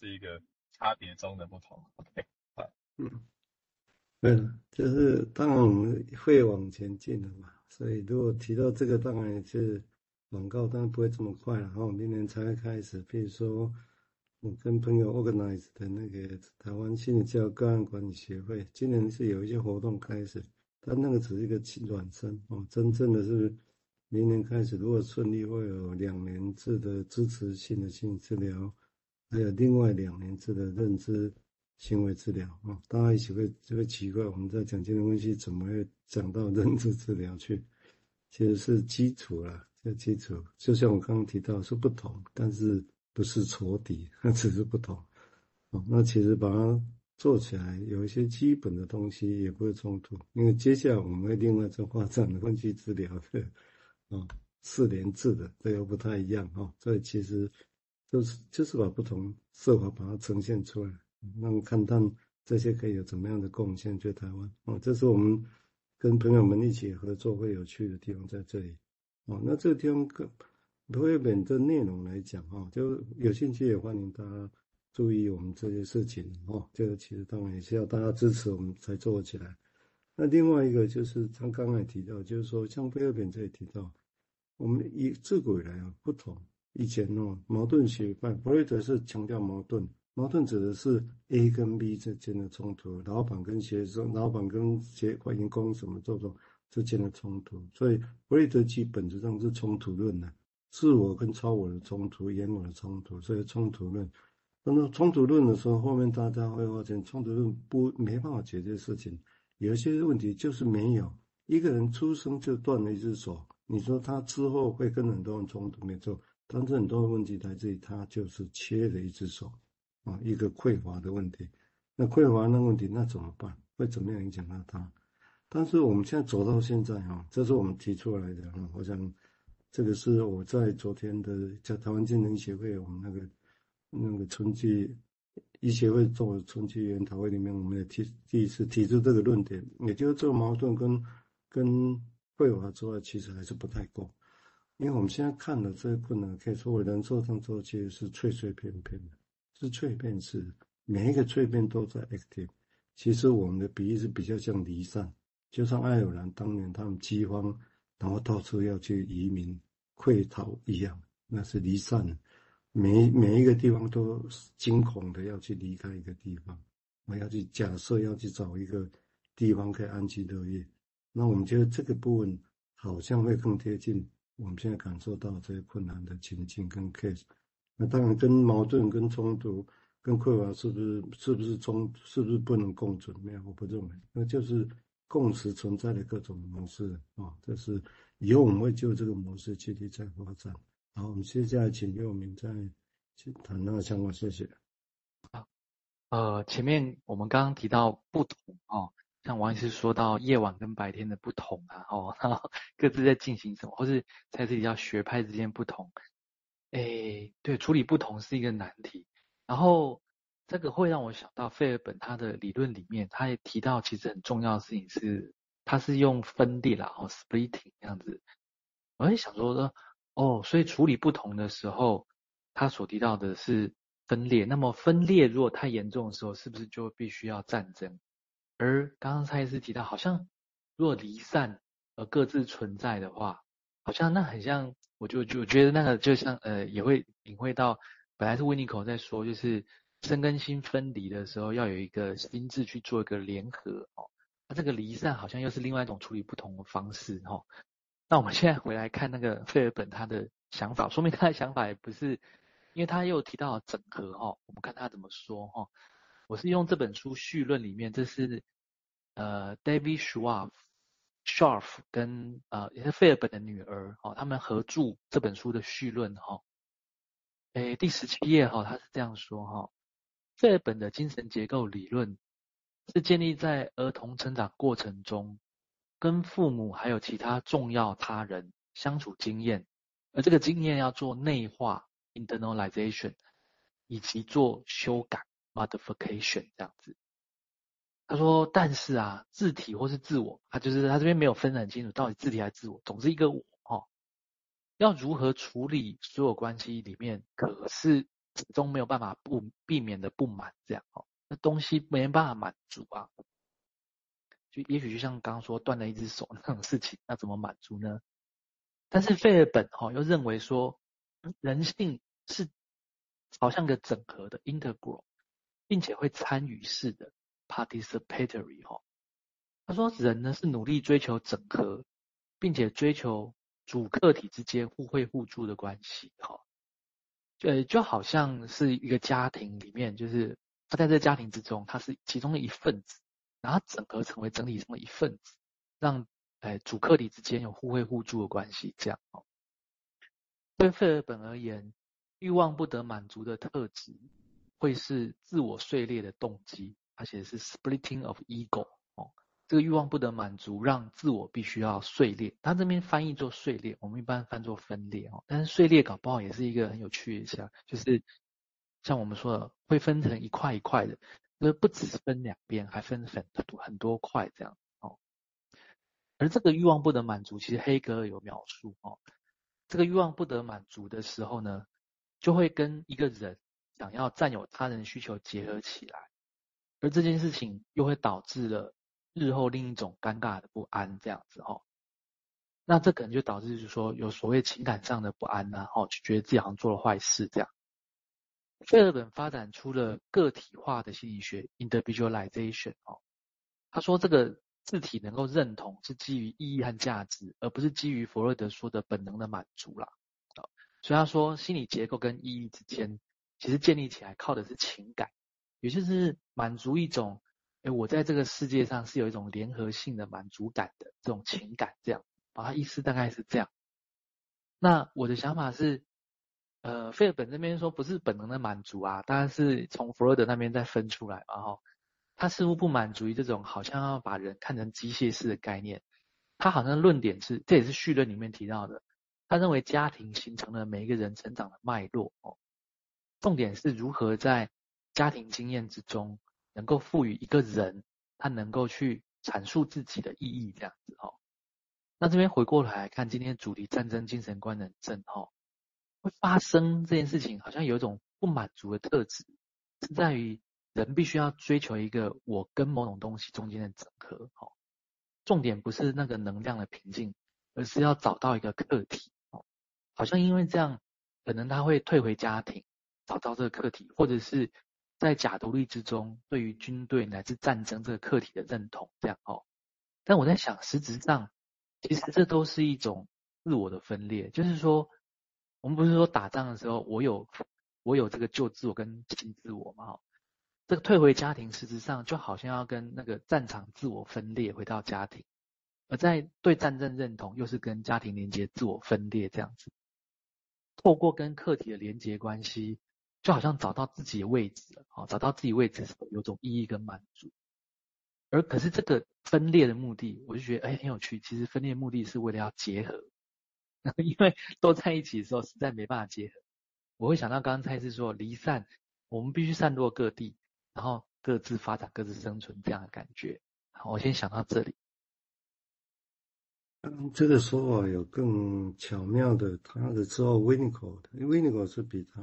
是一个差别中的不同。OK，好，嗯，对了，就是当然我们会往前进的嘛，所以如果提到这个，当然也是广告，当然不会这么快了。然后明年才会开始，比如说我跟朋友 organize 的那个台湾心理教育个案管理协会，今年是有一些活动开始，但那个只是一个软身哦，真正的是。明年开始，如果顺利，会有两年制的支持性的心理治疗，还有另外两年制的认知行为治疗啊。大家一起会就会奇怪，我们在讲精神分析，怎么会讲到认知治疗去？其实是基础啦，这基础就像我刚刚提到是不同，但是不是仇敌，它 只是不同。哦，那其实把它做起来，有一些基本的东西也不会冲突，因为接下来我们会另外再发展的分析治疗的。啊，四年制的这又不太一样哈，所以其实就是就是把不同设法把它呈现出来，让看看这些可以有怎么样的贡献，对台湾啊，这是我们跟朋友们一起合作会有趣的地方在这里。哦，那这个地方跟费尔本的内容来讲哈，就有兴趣也欢迎大家注意我们这些事情哦。这个其实当然也是要大家支持我们才做起来。那另外一个就是他刚才提到，就是说像费尔本这里提到。我们以自古以来啊不同，以前哦矛盾学派，弗洛伊德是强调矛盾，矛盾指的是 A 跟 B 之间的冲突，老板跟学生，老板跟学员工什么这种之间的冲突，所以弗洛伊德基本质上是冲突论的，自我跟超我的冲突，原我的冲突，所以冲突论。那么冲突论的时候，后面大家会发现，冲突论不没办法解决事情，有些问题就是没有，一个人出生就断了一只手。你说他之后会跟很多人冲突，没错，但是很多问题来自于他就是缺了一只手，啊，一个匮乏的问题。那匮乏那问题，那怎么办？会怎么样影响到他？但是我们现在走到现在哈，这是我们提出来的哈。我想这个是我在昨天的在台湾精神协会我们那个那个春季医协会做春季研讨会里面，我们也提第一次提出这个论点，也就是这个矛盾跟跟。匮乏之外，其实还是不太够，因为我们现在看的这些困难，可以说为人做上做，其实是脆脆片片的，是脆片式的，每一个脆片都在 active。其实我们的比喻是比较像离散，就像爱尔兰当年他们饥荒，然后到处要去移民溃逃一样，那是离散的。每每一个地方都惊恐的要去离开一个地方，我要去假设要去找一个地方可以安居乐业。那我们觉得这个部分好像会更贴近我们现在感受到这些困难的情境跟 case。那当然跟矛盾、跟冲突、跟匮乏是不是是不是冲是不是不能共存？没有，我不认为，那就是共识存在的各种模式啊、哦。这是以后我们会就这个模式具体再发展。好，我们接下来请佑铭再去谈那个相关，谢谢。好，呃，前面我们刚刚提到不同哦。像王医师说到夜晚跟白天的不同啊，哦，然后 各自在进行什么，或是在这里叫学派之间不同，诶，对，处理不同是一个难题。然后这个会让我想到费尔本他的理论里面，他也提到其实很重要的事情是，他是用分裂啦，哦，splitting 这样子。我也想说说，哦，所以处理不同的时候，他所提到的是分裂。那么分裂如果太严重的时候，是不是就必须要战争？而刚刚蔡医师提到，好像如果离散而各自存在的话，好像那很像，我就就觉得那个就像呃，也会领会到，本来是温尼口在说，就是身跟心分离的时候，要有一个心智去做一个联合哦。那这个离散好像又是另外一种处理不同的方式哦。那我们现在回来看那个费尔本他的想法，说明他的想法也不是，因为他又提到整合哦。我们看他怎么说哈。我是用这本书序论里面，这是呃 David Schwab Sharf 跟呃也是费尔本的女儿哦，他们合著这本书的序论哈。诶，第十七页哈，他是这样说哈：费尔本的精神结构理论是建立在儿童成长过程中跟父母还有其他重要他人相处经验，而这个经验要做内化 internalization 以及做修改。Modification 这样子，他说，但是啊，字体或是自我，他就是他这边没有分得很清楚，到底字体还是自我，总之一个我哦，要如何处理所有关系里面，可是始终没有办法不避免的不满这样哦，那东西没办法满足啊，就也许就像刚刚说断了一只手那种事情，那怎么满足呢？但是费尔本哈又认为说，人性是好像个整合的 integral，并且会参与式的 participatory 哈。他说人呢是努力追求整合，并且追求主客体之间互惠互助的关系哈。对，就好像是一个家庭里面，就是他在这个家庭之中，他是其中的一份子，然后整合成为整体中的一份子，让。哎，主客体之间有互惠互助的关系，这样哦。对费尔本而言，欲望不得满足的特质，会是自我碎裂的动机，而且是 splitting of ego 哦。这个欲望不得满足，让自我必须要碎裂。他这边翻译做碎裂，我们一般翻作分裂哦。但是碎裂搞不好也是一个很有趣的项，就是像我们说的，会分成一块一块的，就是不只是分两边，还分很多很多块这样哦。而这个欲望不得满足，其实黑格尔有描述哦。这个欲望不得满足的时候呢，就会跟一个人想要占有他人需求结合起来，而这件事情又会导致了日后另一种尴尬的不安，这样子哦。那这可能就导致就是说有所谓情感上的不安呐，哦，就觉得自己好像做了坏事这样。费尔本发展出了个体化的心理学 （individualization） 哦，他说这个。字体能够认同是基于意义和价值，而不是基于弗洛德说的本能的满足啦。所以他说，心理结构跟意义之间其实建立起来靠的是情感，也就是满足一种，哎，我在这个世界上是有一种联合性的满足感的这种情感，这样，啊，他意思大概是这样。那我的想法是，呃，费尔本这边说不是本能的满足啊，当然是从弗洛德那边再分出来，然后。他似乎不满足于这种好像要把人看成机械式的概念，他好像论点是，这也是绪论里面提到的，他认为家庭形成了每一个人成长的脉络哦，重点是如何在家庭经验之中能够赋予一个人他能够去阐述自己的意义这样子哦。那这边回过来看今天主题战争精神观能症哦，会发生这件事情好像有一种不满足的特质，是在于。人必须要追求一个我跟某种东西中间的整合，哦，重点不是那个能量的平静，而是要找到一个客体，哦，好像因为这样，可能他会退回家庭，找到这个客体，或者是在假独立之中，对于军队乃至战争这个客体的认同，这样哦。但我在想，实质上，其实这都是一种自我的分裂，就是说，我们不是说打仗的时候，我有我有这个旧自我跟新自我嘛，这个退回家庭，实质上就好像要跟那个战场自我分裂，回到家庭；而在对战争认同，又是跟家庭连接自我分裂这样子。透过跟客体的连接关系，就好像找到自己的位置了，哦，找到自己位置的时候，有种意义跟满足。而可是这个分裂的目的，我就觉得哎很有趣。其实分裂目的是为了要结合，因为都在一起的时候，实在没办法结合。我会想到刚刚蔡司说离散，我们必须散落各地。然后各自发展、各自生存这样的感觉。好，我先想到这里。嗯，这个说法有更巧妙的，他的之后 Winnicott，因为 Winnicott 是比他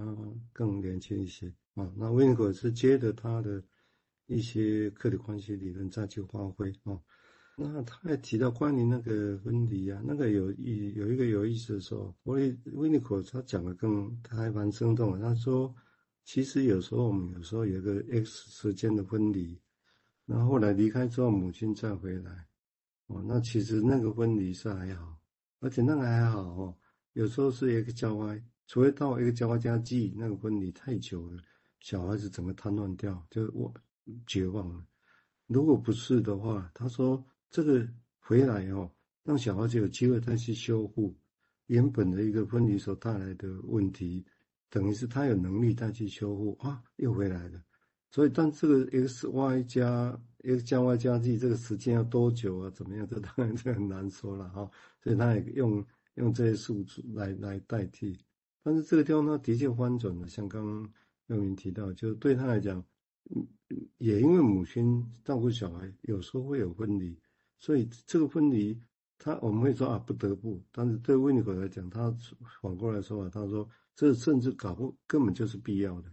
更年轻一些啊。那 Winnicott 是接着他的一些客体关系理论再去发挥啊。那他也提到关于那个分离啊，那个有意有一个有意思的说，我 Winnicott 他讲的更他还蛮生动的，他说。其实有时候我们有时候有个 X 时间的分离，然后后来离开之后，母亲再回来，哦，那其实那个分离是还好，而且那个还好哦。有时候是 X 加 Y，除非到 X 加 Y 加 G 那个分离太久了，小孩子整个瘫痪掉，就我绝望了。如果不是的话，他说这个回来哦，让小孩子有机会再去修复原本的一个分离所带来的问题。等于是他有能力再去修复啊，又回来了。所以，但这个 x y 加 x 加 y 加 z 这个时间要多久啊？怎么样？这当然就很难说了 哈。所以他也用用这些数字来来代替。但是这个地方他的确翻转了，像刚刚佑明提到，就是对他来讲，也因为母亲照顾小孩，有时候会有分离，所以这个分离，他我们会说啊不得不。但是对温尼克来讲，他反过来说啊，他说。这甚至搞不根本就是必要的。